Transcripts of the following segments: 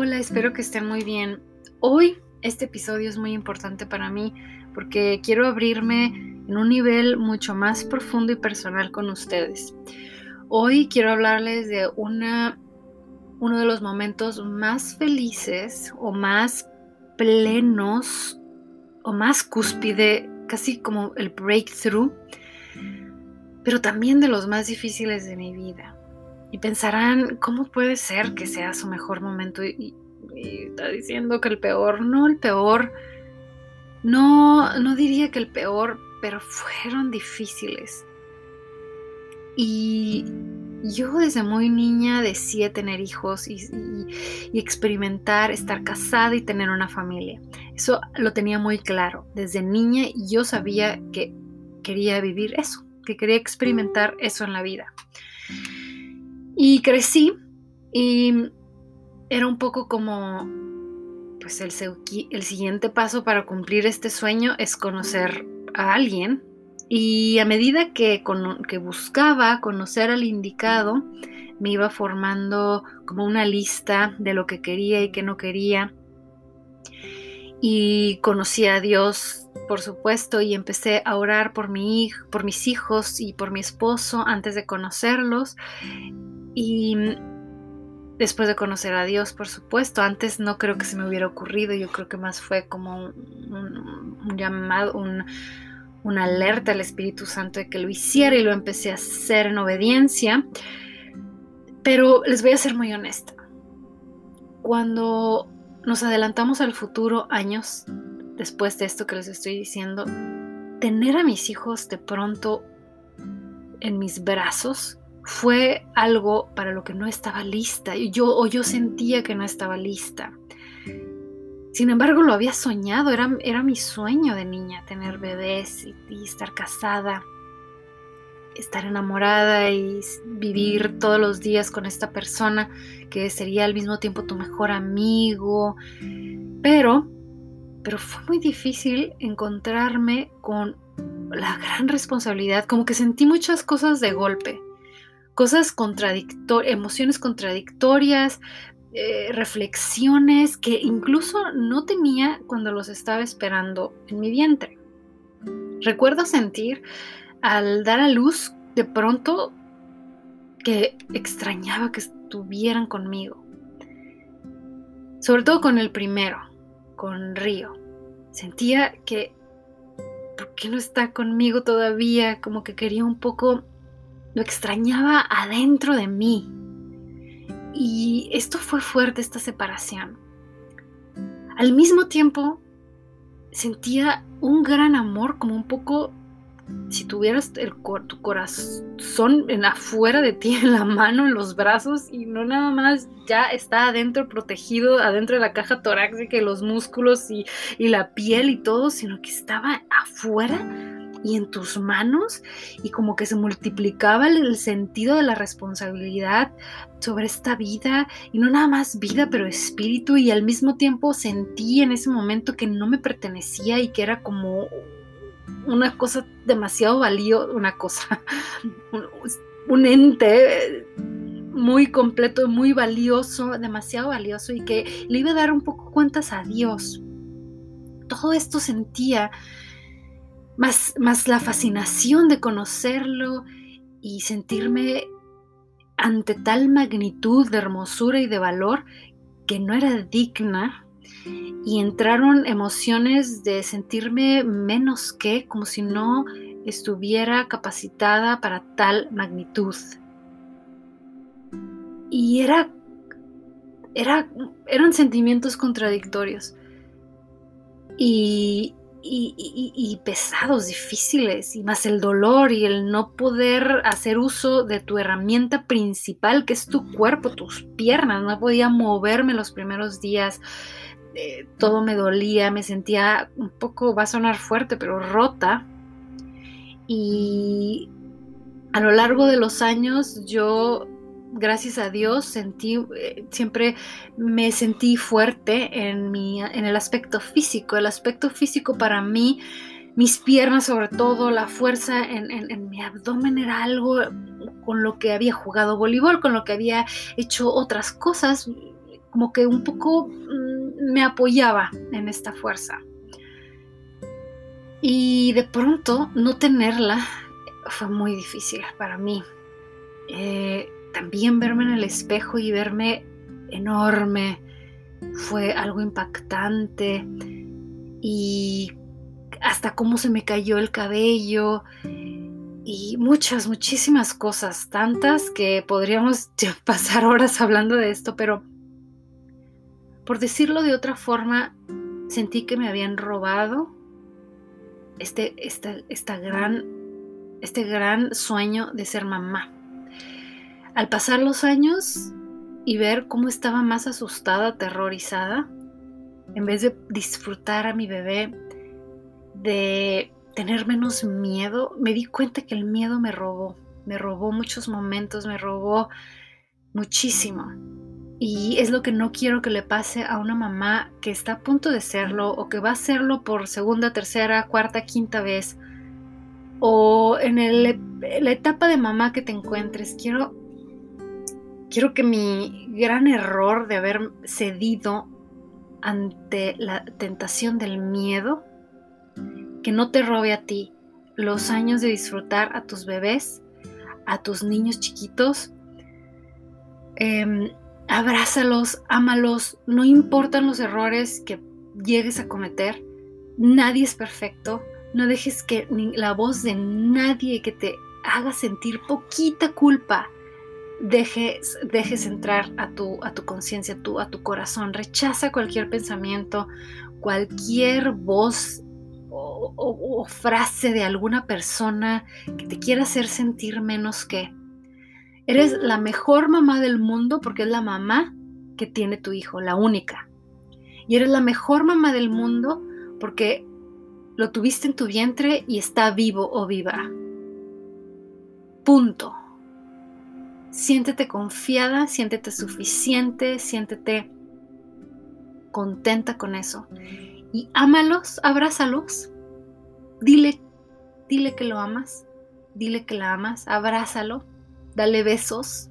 Hola, espero que estén muy bien. Hoy este episodio es muy importante para mí porque quiero abrirme en un nivel mucho más profundo y personal con ustedes. Hoy quiero hablarles de una, uno de los momentos más felices o más plenos o más cúspide, casi como el breakthrough, pero también de los más difíciles de mi vida. Y pensarán, ¿cómo puede ser que sea su mejor momento? Y, está diciendo que el peor, no el peor, no, no diría que el peor, pero fueron difíciles. Y yo desde muy niña decía tener hijos y, y, experimentar, estar casada y tener una familia. Eso lo tenía muy claro. Desde niña yo sabía que quería vivir eso, que quería experimentar eso en la vida. Y crecí y era un poco como, pues el, siguiente paso para cumplir este sueño es conocer a alguien. Y a medida que, que buscaba conocer al indicado, me iba formando como una lista de lo que quería y que no quería. Y conocí a Dios, por supuesto, y empecé a orar por mi por mis hijos y por mi esposo antes de conocerlos. Y después de conocer a Dios, por supuesto, antes no creo que se me hubiera ocurrido, yo creo que más fue como un, llamado, una alerta al Espíritu Santo de que lo hiciera y lo empecé a hacer en obediencia. Pero les voy a ser muy honesta. Cuando nos adelantamos al futuro años después de esto que les estoy diciendo, tener a mis hijos de pronto en mis brazos fue algo para lo que no estaba lista, yo, o yo sentía que no estaba lista. Sin embargo, lo había soñado, era, era mi sueño de niña, tener bebés y, estar casada, estar enamorada y vivir todos los días con esta persona que sería al mismo tiempo tu mejor amigo. Pero, pero fue muy difícil encontrarme con la gran responsabilidad, como que sentí muchas cosas de golpe cosas contradictorias, emociones contradictorias, eh, reflexiones que incluso no tenía cuando los estaba esperando en mi vientre. Recuerdo sentir al dar a luz de pronto que extrañaba que estuvieran conmigo. Sobre todo con el primero, con Río. Sentía que, ¿por qué no está conmigo todavía? Como que quería un poco lo extrañaba adentro de mí. Y esto fue fuerte, esta separación. Al mismo tiempo, sentía un gran amor, como un poco si tuvieras el, tu corazón en afuera de ti, en la mano, en los brazos, y no nada más ya está adentro, protegido, adentro de la caja torácica, y los músculos y la piel y todo, sino que estaba afuera y en tus manos y como que se multiplicaba el sentido de la responsabilidad sobre esta vida y no nada más vida pero espíritu y al mismo tiempo sentí en ese momento que no me pertenecía y que era como una cosa demasiado valiosa, una cosa, un ente muy completo, muy valioso, demasiado valioso y que le iba a dar un poco cuentas a Dios. Todo esto sentía más, la fascinación de conocerlo y sentirme ante tal magnitud de hermosura y de valor que no era digna y entraron emociones de sentirme menos que, como si no estuviera capacitada para tal magnitud. Y era, era eran sentimientos contradictorios. Y, y, pesados, difíciles, y más el dolor y el no poder hacer uso de tu herramienta principal, que es tu cuerpo, tus piernas. No podía moverme los primeros días, eh, todo me dolía, me sentía un poco, va a sonar fuerte, pero rota. Y a lo largo de los años yo gracias a Dios, sentí, eh, siempre me sentí fuerte en, mi, en el aspecto físico. El aspecto físico para mí, mis piernas sobre todo, la fuerza en, en, mi abdomen era algo con lo que había jugado voleibol, con lo que había hecho otras cosas como que un poco mm, me apoyaba en esta fuerza. Y de pronto no tenerla fue muy difícil para mí. Eh, también verme en el espejo y verme enorme fue algo impactante y hasta cómo se me cayó el cabello y muchas, muchísimas cosas, tantas que podríamos pasar horas hablando de esto, pero por decirlo de otra forma, sentí que me habían robado este, esta, gran, este gran sueño de ser mamá. Al pasar los años y ver cómo estaba más asustada, aterrorizada, en vez de disfrutar a mi bebé, de tener menos miedo, me di cuenta que el miedo me robó, me robó muchos momentos, me robó muchísimo. Y es lo que no quiero que le pase a una mamá que está a punto de serlo o que va a serlo por segunda, tercera, cuarta, quinta vez. O en la etapa de mamá que te encuentres. Quiero, quiero que mi gran error de haber cedido ante la tentación del miedo, que no te robe a ti los años de disfrutar a tus bebés, a tus niños chiquitos. Em, abrázalos, ámalos, no importan los errores que llegues a cometer, nadie es perfecto, no dejes que la voz de nadie que te haga sentir poquita culpa dejes, dejes entrar a tu, a tu conciencia, a tu corazón, rechaza cualquier pensamiento, cualquier voz o frase de alguna persona que te quiera hacer sentir menos que. Eres la mejor mamá del mundo porque es la mamá que tiene tu hijo, la única. Y eres la mejor mamá del mundo porque lo tuviste en tu vientre y está vivo o viva. Punto. Siéntete confiada, siéntete suficiente, siéntete contenta con eso. Y ámalos, abrázalos. Dile, dile que lo amas, dile que la amas, abrázalo dale besos.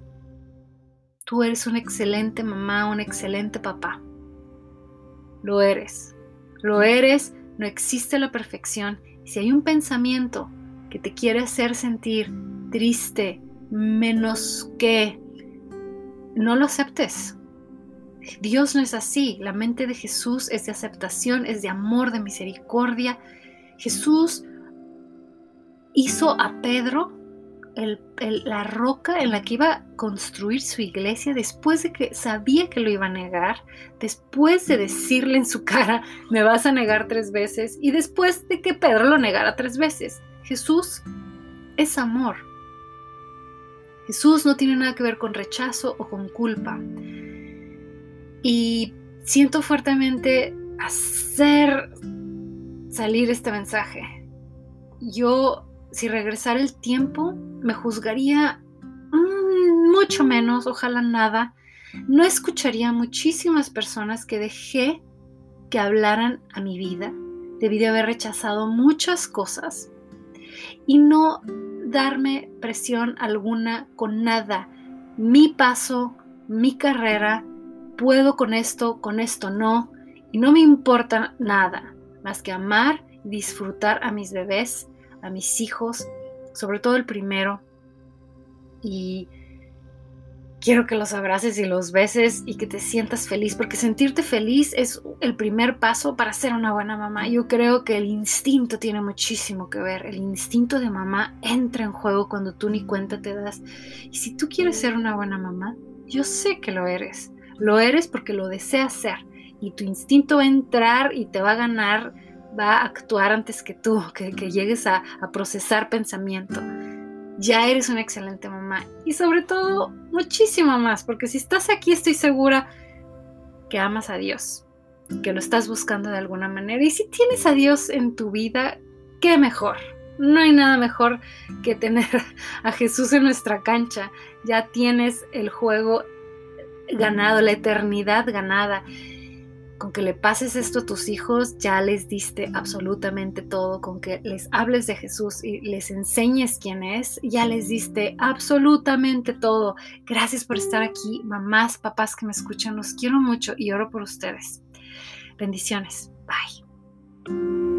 Tú eres una excelente mamá, un excelente papá. Lo eres. Lo eres, no existe la perfección. Si hay un pensamiento que te quiere hacer sentir triste, menos que, no lo aceptes. Dios no es así. La mente de Jesús es de aceptación, es de amor, de misericordia. Jesús hizo a Pedro la roca en la que iba a construir su iglesia después de que sabía que lo iba a negar, después de decirle en su cara, me vas a negar tres veces, y después de que Pedro lo negara tres veces. Jesús es amor. Jesús no tiene nada que ver con rechazo o con culpa. Y siento fuertemente hacer salir este mensaje. Yo si regresara el tiempo, me juzgaría mm, mucho menos, ojalá nada. No escucharía a muchísimas personas que dejé que hablaran a mi vida. Debí de haber rechazado muchas cosas y no darme presión alguna con nada. Mi paso, mi carrera, puedo con esto, con esto no, y no me importa nada más que amar y disfrutar a mis bebés a mis hijos, sobre todo el primero, y quiero que los abraces y los beses y que te sientas feliz, porque sentirte feliz es el primer paso para ser una buena mamá. Yo creo que el instinto tiene muchísimo que ver. El instinto de mamá entra en juego cuando tú ni cuenta te das. Y si tú quieres ser una buena mamá, yo sé que lo eres. Lo eres porque lo deseas ser. Y tu instinto va a entrar y te va a ganar va a actuar antes que tú, que, llegues a, a procesar pensamiento. Ya eres una excelente mamá y sobre todo muchísimo más, porque si estás aquí estoy segura que amas a Dios, que lo estás buscando de alguna manera. Y si tienes a Dios en tu vida, qué mejor. No hay nada mejor que tener a Jesús en nuestra cancha. Ya tienes el juego ganado, la eternidad ganada. Con que le pases esto a tus hijos, ya les diste absolutamente todo. Con que les hables de Jesús y les enseñes quién es, ya les diste absolutamente todo. Gracias por estar aquí, mamás, papás que me escuchan. Los quiero mucho y oro por ustedes. Bendiciones. Bye.